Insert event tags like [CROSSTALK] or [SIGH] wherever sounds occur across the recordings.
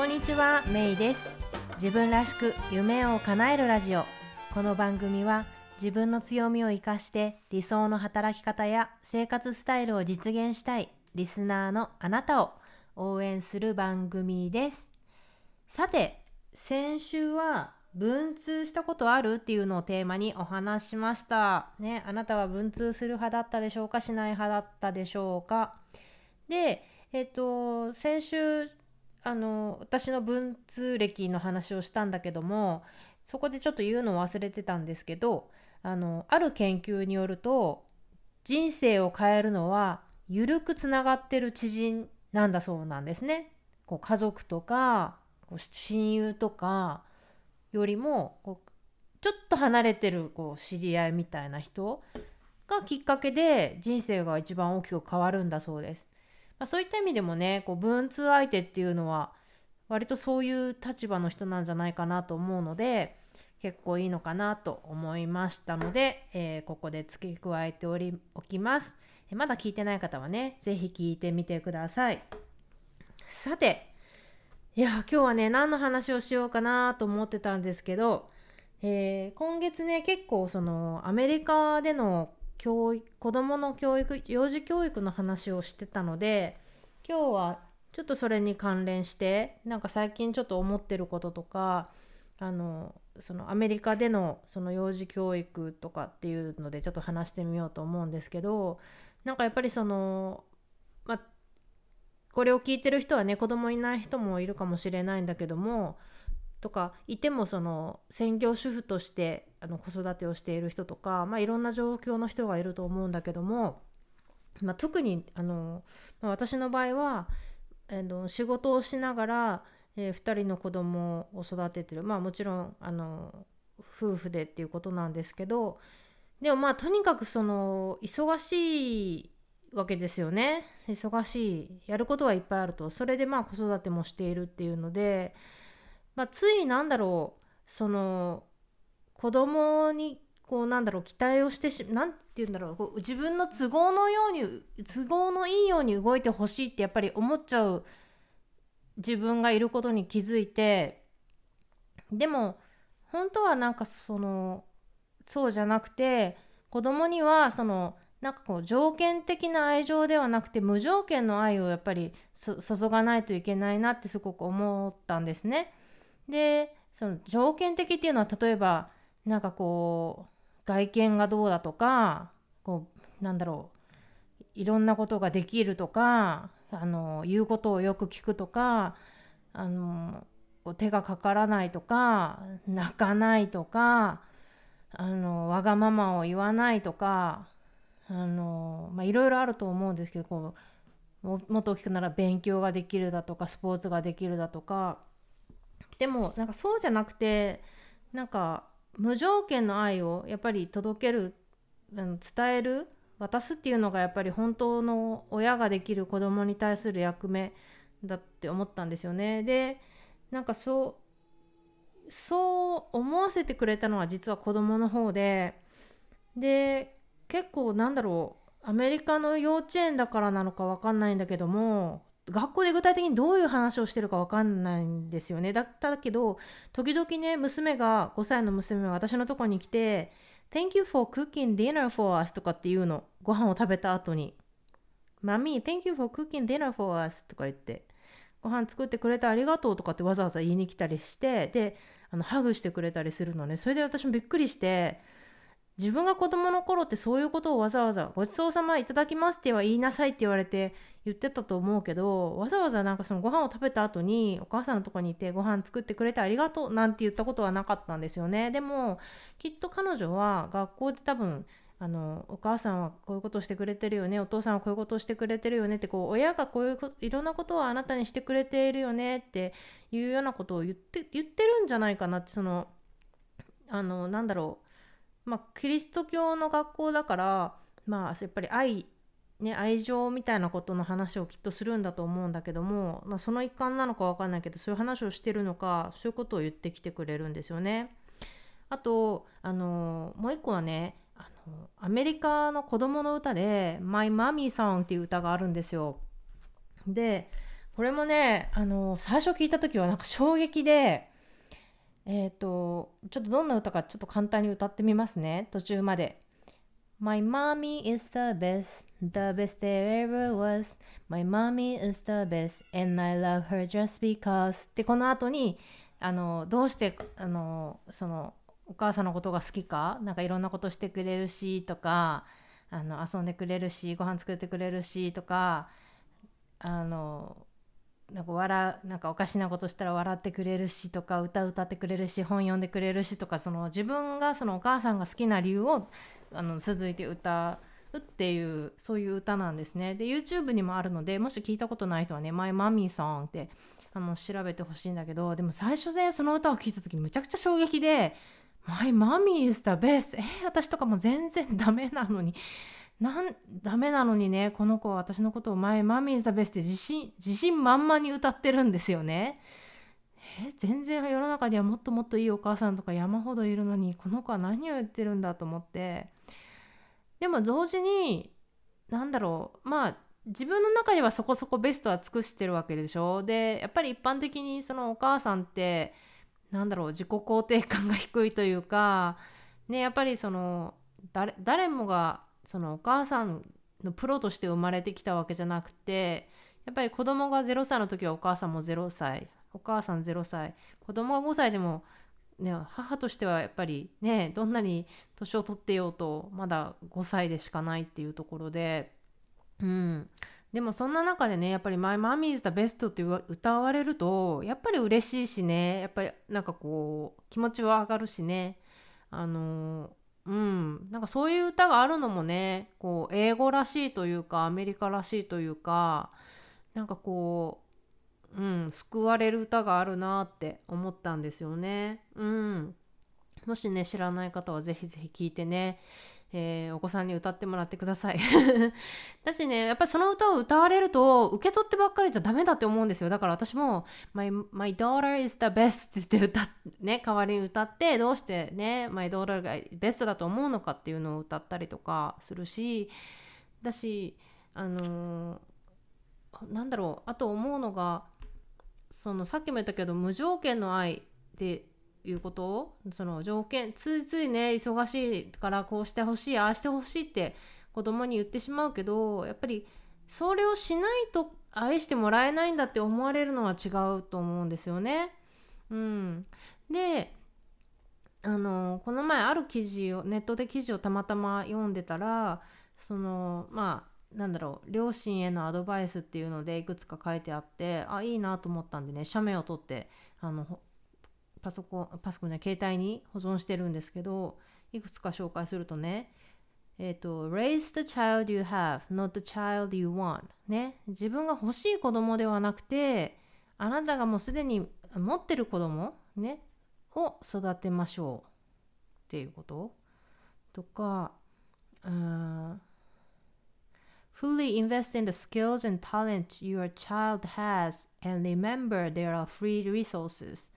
こんにちは、メイです。自分らしく夢を叶えるラジオ。この番組は自分の強みを生かして理想の働き方や生活スタイルを実現したいリスナーのあなたを応援する番組です。さて先週は文通したことある？っていうのをテーマにお話しました。ねあなたは文通する派だったでしょうか？しない派だったでしょうか？でえっと先週あの私の文通歴の話をしたんだけどもそこでちょっと言うのを忘れてたんですけどあのある研究によると人生を変えるのは緩くつながってる知人なんだそうなんですね。こう家族とかこう親友とかよりもこうちょっと離れてるこう知り合いみたいな人がきっかけで人生が一番大きく変わるんだそうです。まあ、そういった意味でもねこう文通相手っていうのは割とそういう立場の人なんじゃないかなと思うので結構いいのかなと思いましたので、えー、ここで付け加えておりおきます。まだ聞いてない方はね、是非聞いてみてください。さて、いや、今日はね、何の話をしようかなと思ってたんですけど、えー、今月ね、結構そのアメリカでの教育、子供の教育、幼児教育の話をしてたので、今日はちょっとそれに関連して、なんか最近ちょっと思ってることとか、あのそのアメリカでのその幼児教育とかっていうのでちょっと話してみようと思うんですけどなんかやっぱりその、ま、これを聞いてる人はね子供いない人もいるかもしれないんだけどもとかいてもその専業主婦としてあの子育てをしている人とか、まあ、いろんな状況の人がいると思うんだけども、まあ、特にあの、私の場合は、えー、仕事をしながらえー、2人の子供を育ててる。まあもちろんあの夫婦でっていうことなんですけどでもまあとにかくその忙しいわけですよね。忙しいやることはいっぱいあると。それでまあ子育てもしているっていうので、まあ、ついなんだろうその子供にこうなんだろう期待をしてし何て言うんだろうこう自分の都合のように都合のいいように動いてほしいってやっぱり思っちゃう自分がいることに気づいてでも本当はなんかそのそうじゃなくて子供にはそのなんかこう条件的な愛情ではなくて無条件の愛をやっぱり注がないといけないなってすごく思ったんですね。でその条件的っていうのは例えばなんかこう外見がどうだとかこうなんだろういろんなことができるとかあの言うことをよく聞くとかあのこう手がかからないとか泣かないとかあのわがままを言わないとかあの、まあ、いろいろあると思うんですけどこうもっと大きくなら勉強ができるだとかスポーツができるだとかでもなんかそうじゃなくてなんか無条件の愛をやっぱり届ける伝える渡すっていうのがやっぱり本当の親ができる子供に対する役目だって思ったんですよね。でなんかそうそう思わせてくれたのは実は子供の方でで結構なんだろうアメリカの幼稚園だからなのか分かんないんだけども学校で具体的にどういう話をしてるか分かんないんですよねだったけど時々ね娘が5歳の娘が私のとこに来て Thank you for cooking dinner for us とかっていうの。ご飯を食べた後に。マミー、Thank you for cooking dinner for us とか言って。ご飯作ってくれてありがとうとかってわざわざ言いに来たりして、で、あのハグしてくれたりするのね。それで私もびっくりして、自分が子供の頃ってそういうことをわざわざごちそうさまいただきますっては言いなさいって言われて言ってたと思うけどわざわざなんかそのご飯を食べた後にお母さんのとこにいてご飯作ってくれてありがとうなんて言ったことはなかったんですよね。でもきっと彼女は学校で多分あのお母さんはこういうことしてくれてるよねお父さんはこういうことをしてくれてるよねってこう親がこういういろんなことをあなたにしてくれているよねっていうようなことを言って言ってるんじゃないかなってそのあのなんだろう。まあ、キリスト教の学校だから、まあ、やっぱり愛、ね、愛情みたいなことの話をきっとするんだと思うんだけども、まあ、その一環なのか分かんないけどそういう話をしてるのかそういうことを言ってきてくれるんですよね。あとあのもう一個はねあのアメリカの子供の歌で「My Mommy Song」っていう歌があるんですよ。でこれもねあの最初聞いた時はなんか衝撃でえっ、ー、とちょっとどんな歌かちょっと簡単に歌ってみますね途中まで。My mommy is the best, the best there ever was. My mommy is the best, and I love her just because. で、この後に、あの、どうして、あの、その、お母さんのことが好きか、なんかいろんなことしてくれるし、とか、あの、遊んでくれるし、ご飯作ってくれるし、とか、あの、なんか笑なんかおかしなことしたら笑ってくれるしとか歌歌ってくれるし本読んでくれるしとかその自分がそのお母さんが好きな理由をあの続いて歌うっていうそういう歌なんですね。で YouTube にもあるのでもし聞いたことない人はね「My Mommy Song」ってあの調べてほしいんだけどでも最初でその歌を聴いた時むちゃくちゃ衝撃で「My Mommy is the best」えー、私とかも全然ダメなのに。なんダメなのにねこの子は私のことを「My Mommy is the best」って自信自信満々に歌ってるんですよね。え全然世の中にはもっともっといいお母さんとか山ほどいるのにこの子は何を言ってるんだと思って。でも同時に何だろうまあ自分の中ではそこそこベストは尽くしてるわけでしょ。でやっぱり一般的にそのお母さんってなんだろう自己肯定感が低いというかねやっぱりその誰誰もがそのお母さんのプロとして生まれてきたわけじゃなくてやっぱり子供が0歳の時はお母さんも0歳。お母さん0歳。子供が5歳でも、ね、母としてはやっぱりねどんなに年を取ってようとまだ5歳でしかないっていうところで。うん。でもそんな中でねやっぱり「My Mommy is the best」って歌われるとやっぱり嬉しいしねやっぱりなんかこう気持ちは上がるしね。あのうん。なんかそういう歌があるのもねこう英語らしいというかアメリカらしいというかなんかこううん、救われる歌があるなって思ったんですよね。うん。もしね、知らない方はぜひぜひ聞いてね、えー、お子さんに歌ってもらってください。[LAUGHS] だしね、やっぱりその歌を歌われると、受け取ってばっかりじゃダメだって思うんですよ。だから私も、My, my daughter is the best って言ってね、代わりに歌って、どうしてね、My daughter がベストだと思うのかっていうのを歌ったりとかするし、だし、あのー、なんだろう、あと思うのが、そのさっきも言ったけど無条件の愛っていうことその条件ついついね忙しいからこうしてほしいああしてほしいって子供に言ってしまうけどやっぱりそれをしないと愛してもらえないんだって思われるのは違うと思うんですよね。うん、であのこの前ある記事をネットで記事をたまたま読んでたらそのまあなんだろう両親へのアドバイスっていうのでいくつか書いてあってあいいなと思ったんでね写メを撮ってあのパソコンパソコンね携帯に保存してるんですけどいくつか紹介するとねえっ、ー、と raise the child you have not the child you want ね。自分が欲しい子供ではなくてあなたがもうすでに持ってる子供ねを育てましょうっていうこととかうん、Fully invest in the skills and talent your child has and remember there are free resources.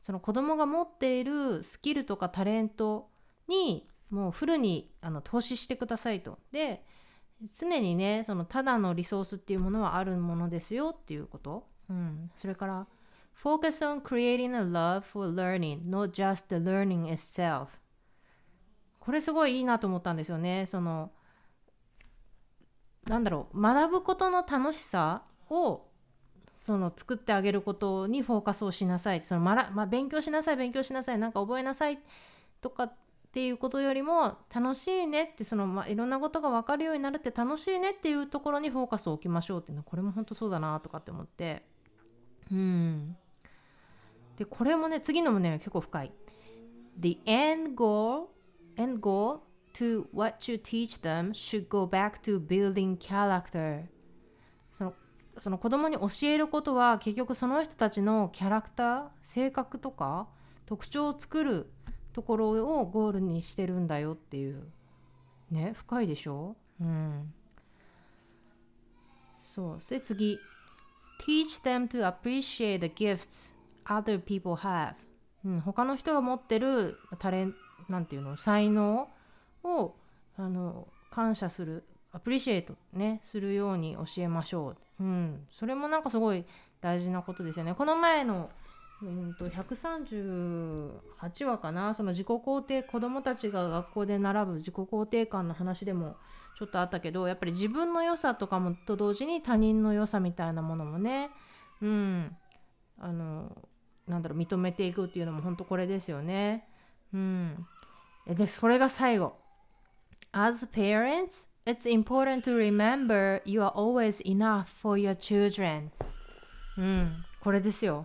その子供が持っているスキルとかタレントにもうフルにあの投資してくださいと。で、常にね、そのただのリソースっていうものはあるものですよっていうこと。うん。それから、Focus on creating a love for learning, not just the learning itself. これすごいいいなと思ったんですよね。その、なんだろう学ぶことの楽しさをその作ってあげることにフォーカスをしなさい。そのまら、まあ、勉強しなさい勉強しなさいなんか覚えなさいとかっていうことよりも楽しいねってその、まあ、いろんなことが分かるようになるって楽しいねっていうところにフォーカスを置きましょうっていうのはこれも本当そうだなとかって思って。うん。でこれもね次のもね結構深い。The end goal end goal to what you teach them should go back to building character そのその子供に教えることは結局その人たちのキャラクター性格とか特徴を作るところをゴールにしてるんだよっていうね深いでしょうんそうそれ次 teach them to appreciate the gifts other people have、うん、他の人が持ってるタレンなんていうの才能をあの感謝するアプリシエイトねするように教えましょう、うん、それもなんかすごい大事なことですよね。この前のうんと138話かな？その自己肯定子どもたちが学校で習う自己肯定感の話でもちょっとあったけどやっぱり自分の良さとかもと同時に他人の良さみたいなものもねうん。あのなんだろう認めていくっていうのも本当これですよね。うん、でそれが最後。As parents, it's important to remember you are always enough for your children. うん、これですよ。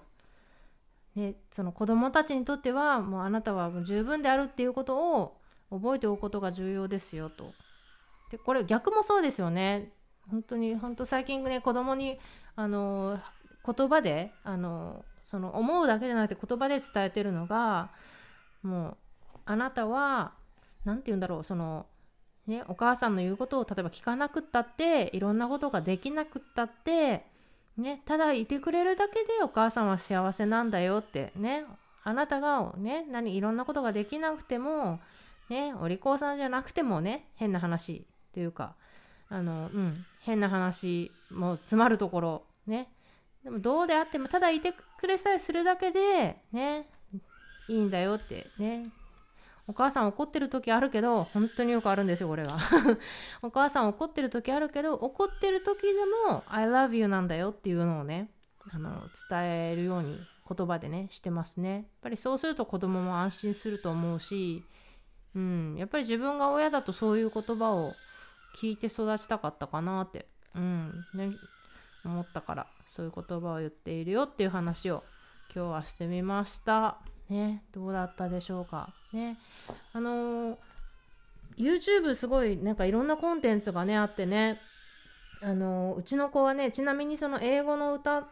でその子供たちにとってはもうあなたはもう十分であるっていうことを覚えておくことが重要ですよと。でこれ逆もそうですよね。本当に本当最近ね子供にあの言葉であのその思うだけじゃなくて言葉で伝えてるのがもうあなたは何て言うんだろうそのねお母さんの言うことを例えば聞かなくったっていろんなことができなくったってねただいてくれるだけでお母さんは幸せなんだよってねあなたがね何いろんなことができなくてもねお利口さんじゃなくてもね変な話っていうかあのうん変な話も詰まるところね。でもどうであってもただいてくれさえするだけでねいいんだよってね。お母さん怒ってる時あるけど本当によくあるんですよこれが [LAUGHS] お母さん怒ってる時あるけど怒ってる時でも I love you なんだよっていうのをねあの伝えるように言葉でねしてますねやっぱりそうすると子供も安心すると思うしうんやっぱり自分が親だとそういう言葉を聞いて育ちたかったかなってうんね思ったからそういう言葉を言っているよっていう話を今日はしてみました。ね、どうだったでしょうか？ね、あのー、YouTube すごいなんかいろんなコンテンツがねあってね、あのー、うちの子はねちなみにその英語の歌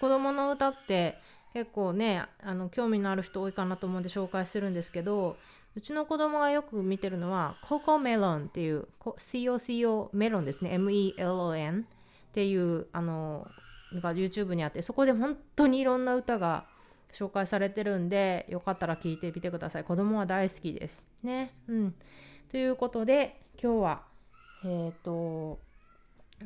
子供の歌って結構ねあの興味のある人多いかなと思うんで紹介するんですけどうちの子供がよく見てるのはココメロンっていう COCO メロンですね。MELON っていうあのが YouTube にあってそこで本当にいろんな歌が紹介されてるんでよかったら聞いてみてください。子供は大好きです。ね。うん。ということで今日はえっ、ー、と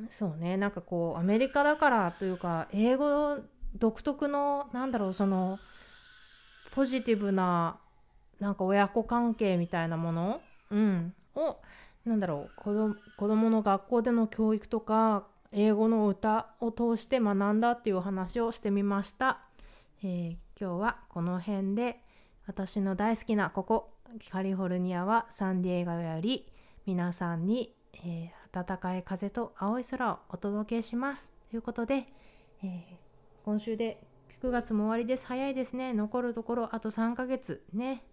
そうね。なんかこうアメリカだからというか英語独特のなんだろうそのポジティブななんか親子関係みたいなもの、うん、をなんだろう子ど子供の学校での教育とか英語の歌を通して学んだっていう話をしてみました、えー、今日はこの辺で私の大好きなここカリフォルニアはサンディエゴより皆さんに、えー、暖かい風と青い空をお届けします。ということで、えー、今週で9月も終わりです。早いですね。残るところあと3ヶ月ね。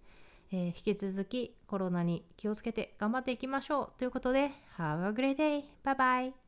えー、引き続きコロナに気をつけて頑張っていきましょう。ということで Have a great day! Bye bye!